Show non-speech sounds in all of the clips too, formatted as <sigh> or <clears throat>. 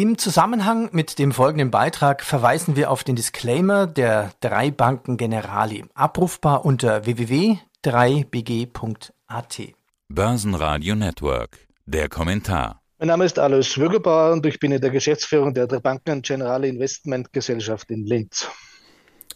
Im Zusammenhang mit dem folgenden Beitrag verweisen wir auf den Disclaimer der drei Banken Generali, abrufbar unter www.3bg.at. Börsenradio Network, der Kommentar. Mein Name ist Alois Würgebauer und ich bin in der Geschäftsführung der drei Banken Generali Investment Gesellschaft in Linz.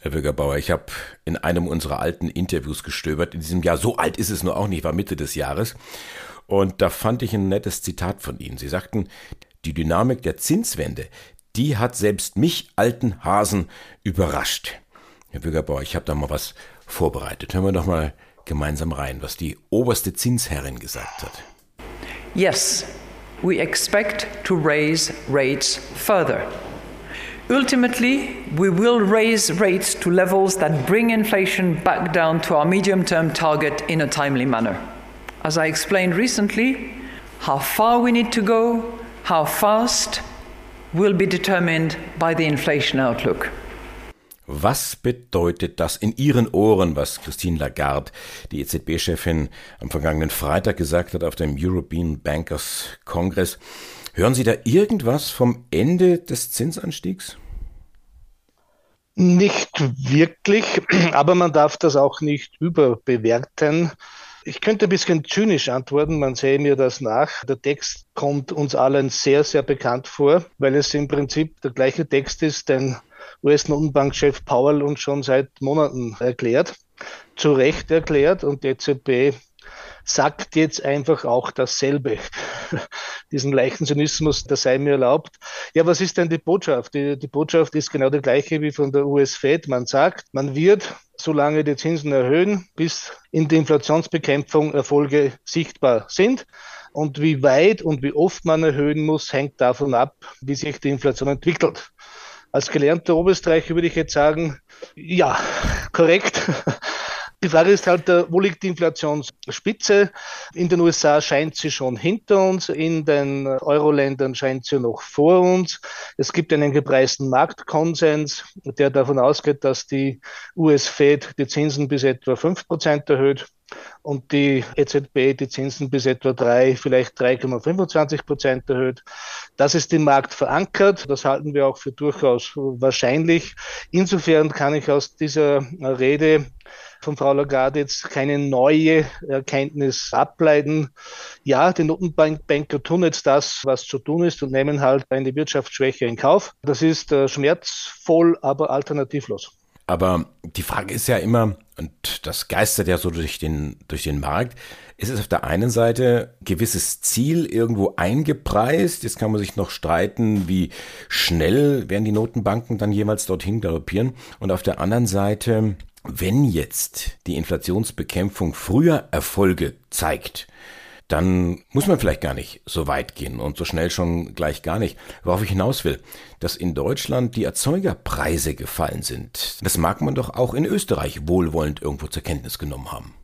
Herr Würgebauer, ich habe in einem unserer alten Interviews gestöbert. In diesem Jahr, so alt ist es nur auch nicht, war Mitte des Jahres. Und da fand ich ein nettes Zitat von Ihnen. Sie sagten, die Dynamik der Zinswende, die hat selbst mich, alten Hasen, überrascht. Herr Bürgerbauer, ich habe da mal was vorbereitet. Hören wir doch mal gemeinsam rein, was die oberste Zinsherrin gesagt hat. Yes, we expect to raise rates further. Ultimately, we will raise rates to levels that bring inflation back down to our medium term target in a timely manner. As I explained recently, how far we need to go How fast will be determined by the inflation outlook. Was bedeutet das in Ihren Ohren, was Christine Lagarde, die EZB-Chefin, am vergangenen Freitag gesagt hat auf dem European Bankers Congress? Hören Sie da irgendwas vom Ende des Zinsanstiegs? Nicht wirklich, <clears throat> aber man darf das auch nicht überbewerten. Ich könnte ein bisschen zynisch antworten, man sehe mir das nach. Der Text kommt uns allen sehr, sehr bekannt vor, weil es im Prinzip der gleiche Text ist, den US-Notenbankchef Powell uns schon seit Monaten erklärt, zu Recht erklärt und die EZB sagt jetzt einfach auch dasselbe. <laughs> Diesen leichten Zynismus, der sei mir erlaubt. Ja, was ist denn die Botschaft? Die, die Botschaft ist genau die gleiche wie von der US-Fed. Man sagt, man wird solange die Zinsen erhöhen, bis in die Inflationsbekämpfung Erfolge sichtbar sind. Und wie weit und wie oft man erhöhen muss, hängt davon ab, wie sich die Inflation entwickelt. Als gelernter Oberösterreicher würde ich jetzt sagen, ja, korrekt. Die Frage ist halt, äh, wo liegt die Inflationsspitze? In den USA scheint sie schon hinter uns, in den Euro-Ländern scheint sie noch vor uns. Es gibt einen gepreisten Marktkonsens, der davon ausgeht, dass die US-Fed die Zinsen bis etwa 5 Prozent erhöht und die EZB die Zinsen bis etwa 3, vielleicht 3,25 Prozent erhöht. Das ist im Markt verankert. Das halten wir auch für durchaus wahrscheinlich. Insofern kann ich aus dieser Rede von Frau Lagarde jetzt keine neue Erkenntnis ableiten. Ja, die Notenbanker tun jetzt das, was zu tun ist und nehmen halt eine Wirtschaftsschwäche in Kauf. Das ist äh, schmerzvoll, aber alternativlos. Aber die Frage ist ja immer, und das geistert ja so durch den, durch den Markt, ist es auf der einen Seite gewisses Ziel irgendwo eingepreist? Jetzt kann man sich noch streiten, wie schnell werden die Notenbanken dann jemals dorthin galoppieren. Und auf der anderen Seite wenn jetzt die Inflationsbekämpfung früher Erfolge zeigt, dann muss man vielleicht gar nicht so weit gehen und so schnell schon gleich gar nicht. Worauf ich hinaus will, dass in Deutschland die Erzeugerpreise gefallen sind, das mag man doch auch in Österreich wohlwollend irgendwo zur Kenntnis genommen haben.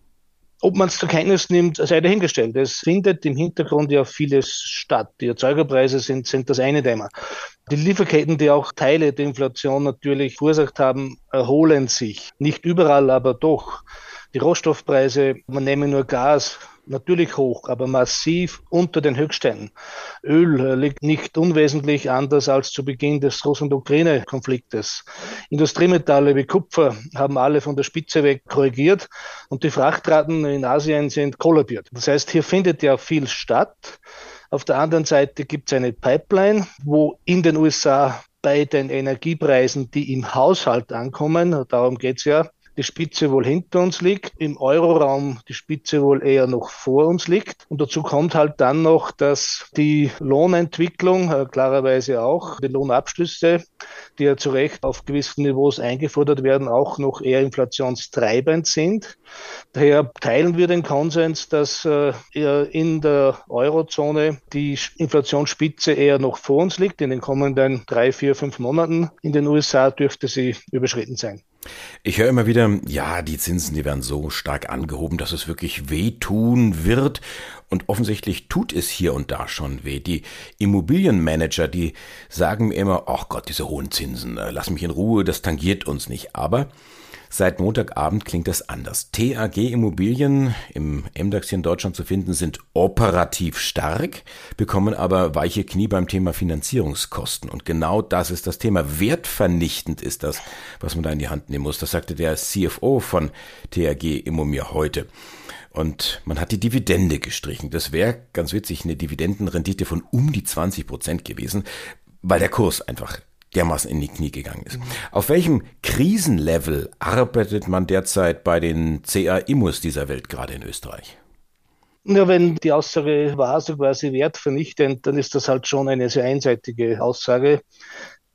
Ob man es zur Kenntnis nimmt, sei dahingestellt. Es findet im Hintergrund ja vieles statt. Die Erzeugerpreise sind, sind das eine Thema. Die Lieferketten, die auch Teile der Inflation natürlich verursacht haben, erholen sich. Nicht überall, aber doch. Die Rohstoffpreise, man nehme nur Gas, natürlich hoch, aber massiv unter den Höchstständen. Öl äh, liegt nicht unwesentlich anders als zu Beginn des Russland-Ukraine-Konfliktes. Industriemetalle wie Kupfer haben alle von der Spitze weg korrigiert und die Frachtraten in Asien sind kollabiert. Das heißt, hier findet ja viel statt. Auf der anderen Seite gibt es eine Pipeline, wo in den USA bei den Energiepreisen, die im Haushalt ankommen, darum geht es ja, die Spitze wohl hinter uns liegt, im Euroraum die Spitze wohl eher noch vor uns liegt. Und dazu kommt halt dann noch, dass die Lohnentwicklung äh, klarerweise auch, die Lohnabschlüsse, die ja zu Recht auf gewissen Niveaus eingefordert werden, auch noch eher inflationstreibend sind. Daher teilen wir den Konsens, dass äh, in der Eurozone die Inflationsspitze eher noch vor uns liegt, in den kommenden drei, vier, fünf Monaten. In den USA dürfte sie überschritten sein. Ich höre immer wieder, ja, die Zinsen, die werden so stark angehoben, dass es wirklich wehtun wird. Und offensichtlich tut es hier und da schon weh. Die Immobilienmanager, die sagen mir immer, ach Gott, diese hohen Zinsen, äh, lass mich in Ruhe, das tangiert uns nicht. Aber Seit Montagabend klingt das anders. TAG Immobilien im MDAX hier in Deutschland zu finden sind operativ stark, bekommen aber weiche Knie beim Thema Finanzierungskosten. Und genau das ist das Thema. Wertvernichtend ist das, was man da in die Hand nehmen muss. Das sagte der CFO von TAG Immo mir heute. Und man hat die Dividende gestrichen. Das wäre ganz witzig eine Dividendenrendite von um die 20 Prozent gewesen, weil der Kurs einfach dermaßen in die Knie gegangen ist. Auf welchem Krisenlevel arbeitet man derzeit bei den CA-Immus dieser Welt gerade in Österreich? Ja, wenn die Aussage war, so quasi wertvernichtend, dann ist das halt schon eine sehr einseitige Aussage.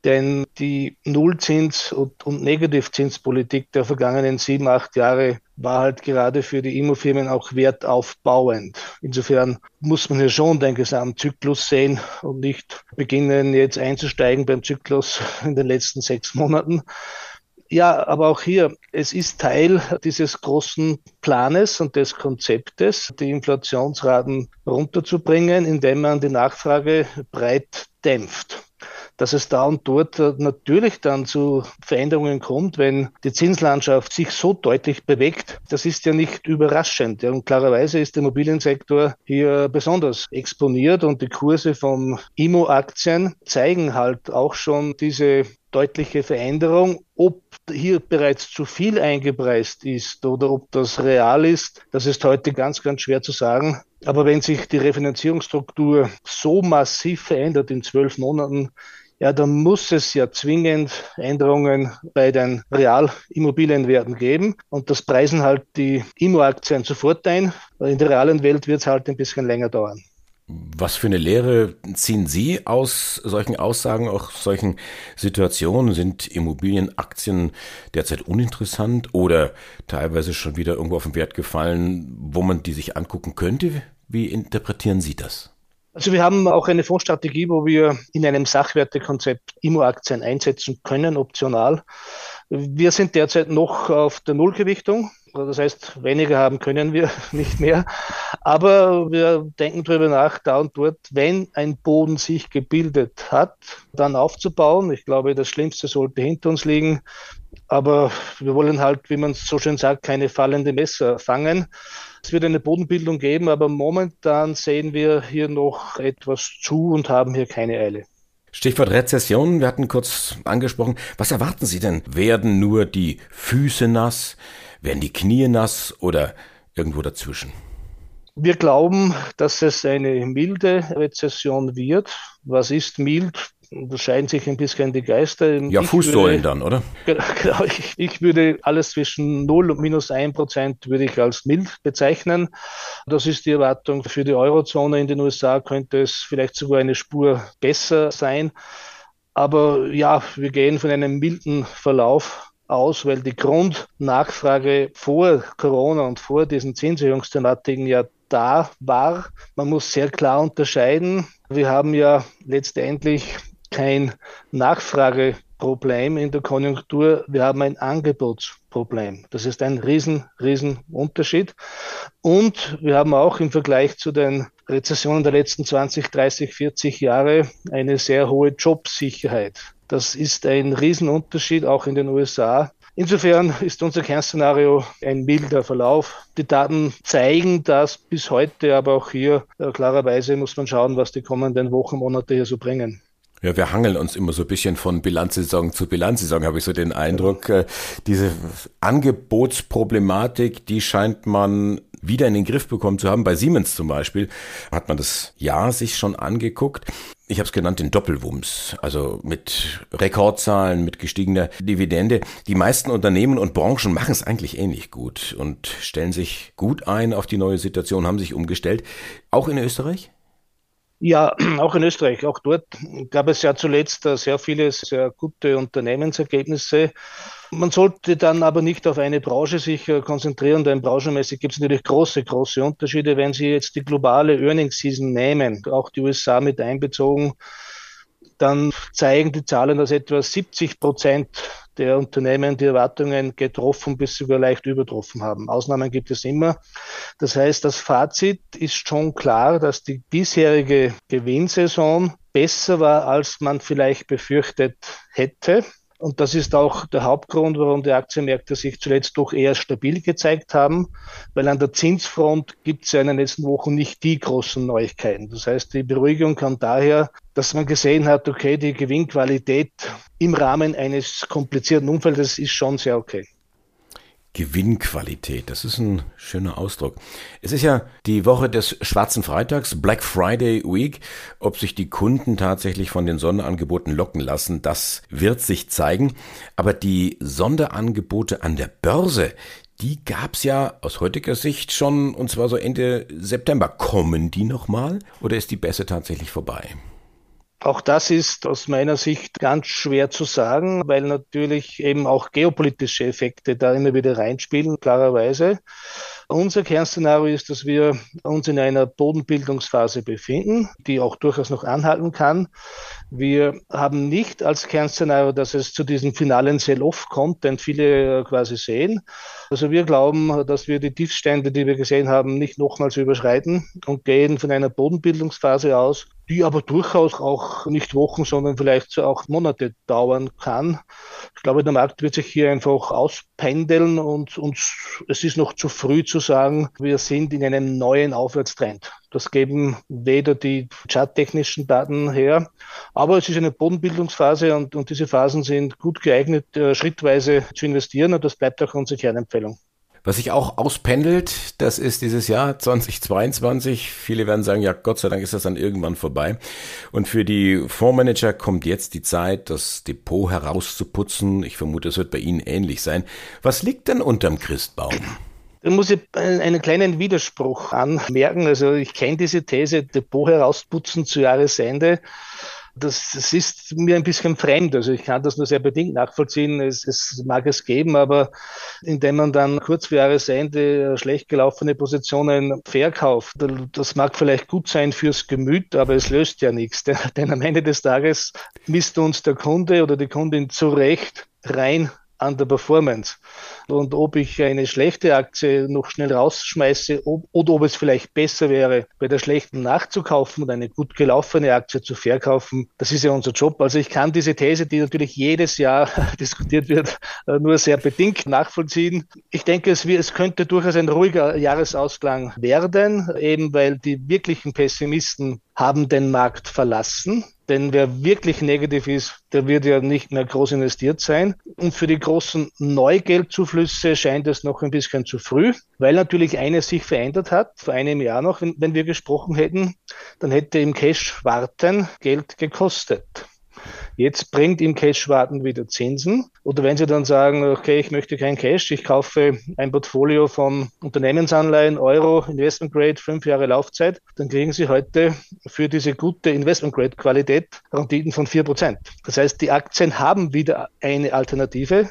Denn die Nullzins- und, und Negativzinspolitik der vergangenen sieben, acht Jahre war halt gerade für die Immofirmen auch wertaufbauend. Insofern muss man hier schon den Gesamtzyklus sehen und nicht beginnen, jetzt einzusteigen beim Zyklus in den letzten sechs Monaten. Ja, aber auch hier, es ist Teil dieses großen Planes und des Konzeptes, die Inflationsraten runterzubringen, indem man die Nachfrage breit dämpft dass es da und dort äh, natürlich dann zu Veränderungen kommt, wenn die Zinslandschaft sich so deutlich bewegt. Das ist ja nicht überraschend. Und klarerweise ist der Immobiliensektor hier besonders exponiert und die Kurse von Immo-Aktien zeigen halt auch schon diese deutliche Veränderung. Ob hier bereits zu viel eingepreist ist oder ob das real ist, das ist heute ganz, ganz schwer zu sagen. Aber wenn sich die Refinanzierungsstruktur so massiv verändert in zwölf Monaten, ja, dann muss es ja zwingend Änderungen bei den Realimmobilienwerten geben. Und das preisen halt die Immo-Aktien sofort ein. In der realen Welt wird es halt ein bisschen länger dauern. Was für eine Lehre ziehen Sie aus solchen Aussagen, auch solchen Situationen? Sind Immobilienaktien derzeit uninteressant oder teilweise schon wieder irgendwo auf den Wert gefallen, wo man die sich angucken könnte? Wie interpretieren Sie das? Also wir haben auch eine Fondsstrategie, wo wir in einem Sachwertekonzept Immo-Aktien einsetzen können, optional. Wir sind derzeit noch auf der Nullgewichtung. Das heißt, weniger haben können wir <laughs> nicht mehr. Aber wir denken darüber nach, da und dort, wenn ein Boden sich gebildet hat, dann aufzubauen. Ich glaube, das Schlimmste sollte hinter uns liegen. Aber wir wollen halt, wie man so schön sagt, keine fallende Messer fangen. Es wird eine Bodenbildung geben, aber momentan sehen wir hier noch etwas zu und haben hier keine Eile. Stichwort Rezession, wir hatten kurz angesprochen. Was erwarten Sie denn? Werden nur die Füße nass? Werden die Knie nass oder irgendwo dazwischen? Wir glauben, dass es eine milde Rezession wird. Was ist mild? Unterscheiden sich ein bisschen die Geister. Ja, ich Fußsohlen würde, dann, oder? <laughs> Genau, ich, ich, würde alles zwischen 0 und minus 1 Prozent würde ich als mild bezeichnen. Das ist die Erwartung für die Eurozone. In den USA könnte es vielleicht sogar eine Spur besser sein. Aber ja, wir gehen von einem milden Verlauf aus, weil die Grundnachfrage vor Corona und vor diesen Zinserhöhungsthematiken ja da war. Man muss sehr klar unterscheiden. Wir haben ja letztendlich kein Nachfrageproblem in der Konjunktur, wir haben ein Angebotsproblem. Das ist ein riesen, riesen Unterschied. Und wir haben auch im Vergleich zu den Rezessionen der letzten 20, 30, 40 Jahre eine sehr hohe Jobsicherheit. Das ist ein Riesenunterschied auch in den USA. Insofern ist unser Kernszenario ein milder Verlauf. Die Daten zeigen das bis heute, aber auch hier äh, klarerweise muss man schauen, was die kommenden Wochen, Monate hier so bringen. Ja, wir hangeln uns immer so ein bisschen von Bilanzsaison zu Bilanzsaison, habe ich so den Eindruck. Äh, diese Angebotsproblematik, die scheint man wieder in den Griff bekommen zu haben. Bei Siemens zum Beispiel hat man das Jahr sich schon angeguckt. Ich habe es genannt den Doppelwumms, also mit Rekordzahlen, mit gestiegener Dividende. Die meisten Unternehmen und Branchen machen es eigentlich ähnlich gut und stellen sich gut ein auf die neue Situation, haben sich umgestellt. Auch in Österreich? Ja, <clears throat> auch in Österreich. Auch dort gab es ja zuletzt sehr viele sehr gute Unternehmensergebnisse. Man sollte dann aber nicht auf eine Branche sich äh, konzentrieren, denn branchenmäßig gibt es natürlich große, große Unterschiede. Wenn Sie jetzt die globale Earnings Season nehmen, auch die USA mit einbezogen, dann zeigen die Zahlen, dass etwa 70 Prozent der Unternehmen die Erwartungen getroffen bis sogar leicht übertroffen haben. Ausnahmen gibt es immer. Das heißt, das Fazit ist schon klar, dass die bisherige Gewinnsaison besser war, als man vielleicht befürchtet hätte. Und das ist auch der Hauptgrund, warum die Aktienmärkte sich zuletzt doch eher stabil gezeigt haben, weil an der Zinsfront gibt es ja in den letzten Wochen nicht die großen Neuigkeiten. Das heißt, die Beruhigung kam daher, dass man gesehen hat, okay, die Gewinnqualität im Rahmen eines komplizierten Umfeldes ist schon sehr okay. Gewinnqualität, das ist ein schöner Ausdruck. Es ist ja die Woche des schwarzen Freitags, Black Friday Week. Ob sich die Kunden tatsächlich von den Sonderangeboten locken lassen, das wird sich zeigen. Aber die Sonderangebote an der Börse, die gab's ja aus heutiger Sicht schon, und zwar so Ende September. Kommen die nochmal oder ist die Bässe tatsächlich vorbei? Auch das ist aus meiner Sicht ganz schwer zu sagen, weil natürlich eben auch geopolitische Effekte da immer wieder reinspielen, klarerweise. Unser Kernszenario ist, dass wir uns in einer Bodenbildungsphase befinden, die auch durchaus noch anhalten kann. Wir haben nicht als Kernszenario, dass es zu diesem finalen Sell-Off kommt, den viele quasi sehen. Also wir glauben, dass wir die Tiefstände, die wir gesehen haben, nicht nochmals überschreiten und gehen von einer Bodenbildungsphase aus, die aber durchaus auch nicht Wochen, sondern vielleicht auch Monate dauern kann. Ich glaube, der Markt wird sich hier einfach auspendeln und, und es ist noch zu früh zu sagen, wir sind in einem neuen Aufwärtstrend. Das geben weder die charttechnischen Daten her, aber es ist eine Bodenbildungsphase und, und diese Phasen sind gut geeignet, äh, schrittweise zu investieren und das bleibt auch unsere Kernempfehlung. Was sich auch auspendelt, das ist dieses Jahr 2022. Viele werden sagen, ja, Gott sei Dank ist das dann irgendwann vorbei. Und für die Fondsmanager kommt jetzt die Zeit, das Depot herauszuputzen. Ich vermute, es wird bei Ihnen ähnlich sein. Was liegt denn unterm Christbaum? Da muss ich einen kleinen Widerspruch anmerken. Also ich kenne diese These, Depot herausputzen zu Jahresende das, das ist mir ein bisschen fremd. Also ich kann das nur sehr bedingt nachvollziehen. Es, es mag es geben, aber indem man dann kurz vor Jahresende schlecht gelaufene Positionen verkauft, das mag vielleicht gut sein fürs Gemüt, aber es löst ja nichts. <laughs> Denn, denn am Ende des Tages misst uns der Kunde oder die Kundin zu Recht rein an der Performance. Und ob ich eine schlechte Aktie noch schnell rausschmeiße ob, oder ob es vielleicht besser wäre, bei der schlechten nachzukaufen und eine gut gelaufene Aktie zu verkaufen, das ist ja unser Job. Also ich kann diese These, die natürlich jedes Jahr <laughs> diskutiert wird, äh, nur sehr bedingt nachvollziehen. Ich denke, es, es könnte durchaus ein ruhiger Jahresausklang werden, eben weil die wirklichen Pessimisten haben den Markt verlassen. Denn wer wirklich negativ ist, der wird ja nicht mehr groß investiert sein. Und für die großen Neugeldzuflüsse scheint es noch ein bisschen zu früh, weil natürlich eines sich verändert hat. Vor einem Jahr noch, wenn, wenn wir gesprochen hätten, dann hätte im Cash warten Geld gekostet. Jetzt bringt im Cash-Warten wieder Zinsen. Oder wenn Sie dann sagen, okay, ich möchte kein Cash, ich kaufe ein Portfolio von Unternehmensanleihen, Euro, Investment Grade, fünf Jahre Laufzeit, dann kriegen Sie heute für diese gute Investment Grade Qualität Renditen von vier Prozent. Das heißt, die Aktien haben wieder eine Alternative.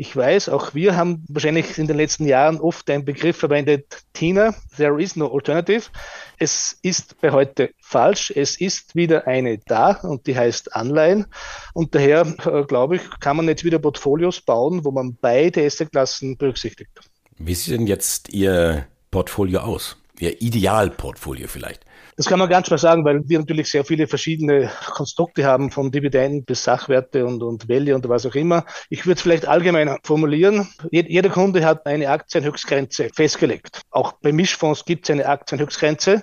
Ich weiß, auch wir haben wahrscheinlich in den letzten Jahren oft den Begriff verwendet, Tina, there is no alternative. Es ist bei heute falsch. Es ist wieder eine da und die heißt Anleihen. Und daher, äh, glaube ich, kann man jetzt wieder Portfolios bauen, wo man beide Assetklassen berücksichtigt. Wie sieht denn jetzt Ihr Portfolio aus? Ihr Idealportfolio vielleicht? Das kann man ganz schwer sagen, weil wir natürlich sehr viele verschiedene Konstrukte haben, von Dividenden bis Sachwerte und, und Value und was auch immer. Ich würde es vielleicht allgemeiner formulieren. Jeder Kunde hat eine Aktienhöchstgrenze festgelegt. Auch bei Mischfonds gibt es eine Aktienhöchstgrenze.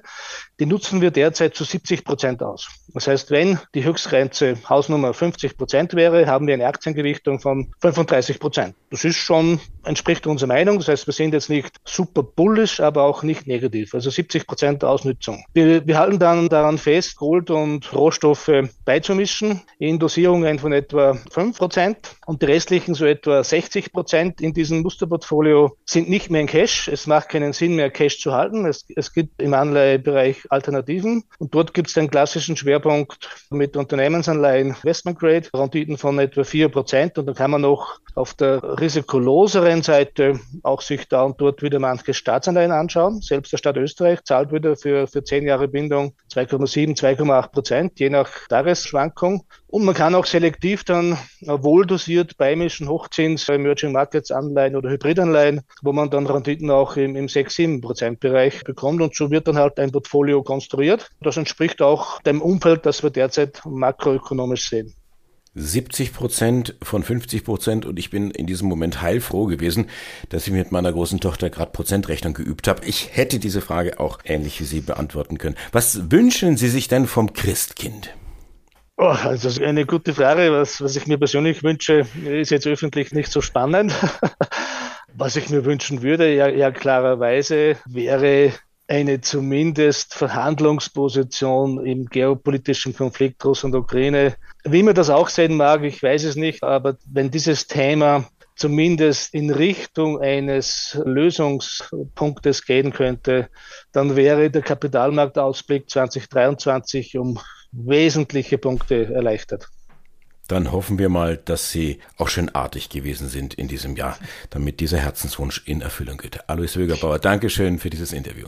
Die nutzen wir derzeit zu 70 Prozent aus. Das heißt, wenn die Höchstgrenze Hausnummer 50 Prozent wäre, haben wir eine Aktiengewichtung von 35 Prozent. Das ist schon, entspricht unserer Meinung. Das heißt, wir sind jetzt nicht super bullish, aber auch nicht negativ. Also 70 Prozent Ausnutzung. Wir, wir halten dann daran fest, Gold und Rohstoffe beizumischen in Dosierungen von etwa 5 Prozent und die restlichen so etwa 60 Prozent in diesem Musterportfolio sind nicht mehr in Cash. Es macht keinen Sinn mehr, Cash zu halten. Es, es gibt im Anleihebereich Alternativen. Und dort gibt es den klassischen Schwerpunkt mit Unternehmensanleihen Investment Grade, Renditen von etwa 4%. Und dann kann man noch auf der risikoloseren Seite auch sich da und dort wieder manche Staatsanleihen anschauen. Selbst der Staat Österreich zahlt wieder für, für 10 Jahre Bindung 2,7, 2,8 Prozent, je nach Tagesschwankung. Und man kann auch selektiv dann wohl dosiert beimischen Hochzins, Emerging Markets Anleihen oder Hybridanleihen, wo man dann Renditen auch im, im 6, 7 Prozent Bereich bekommt. Und so wird dann halt ein Portfolio konstruiert. Das entspricht auch dem Umfeld, das wir derzeit makroökonomisch sehen. 70 Prozent von 50 Prozent und ich bin in diesem Moment heilfroh gewesen, dass ich mit meiner großen Tochter gerade Prozentrechnung geübt habe. Ich hätte diese Frage auch ähnlich wie Sie beantworten können. Was wünschen Sie sich denn vom Christkind? Oh, also eine gute Frage. Was, was ich mir persönlich wünsche, ist jetzt öffentlich nicht so spannend. <laughs> was ich mir wünschen würde, ja, ja klarerweise, wäre eine zumindest Verhandlungsposition im geopolitischen Konflikt Russland und Ukraine. Wie man das auch sehen mag, ich weiß es nicht, aber wenn dieses Thema zumindest in Richtung eines Lösungspunktes gehen könnte, dann wäre der Kapitalmarktausblick 2023 um wesentliche Punkte erleichtert. Dann hoffen wir mal, dass Sie auch schön artig gewesen sind in diesem Jahr, damit dieser Herzenswunsch in Erfüllung geht. Alois Wögerbauer, Dankeschön für dieses Interview.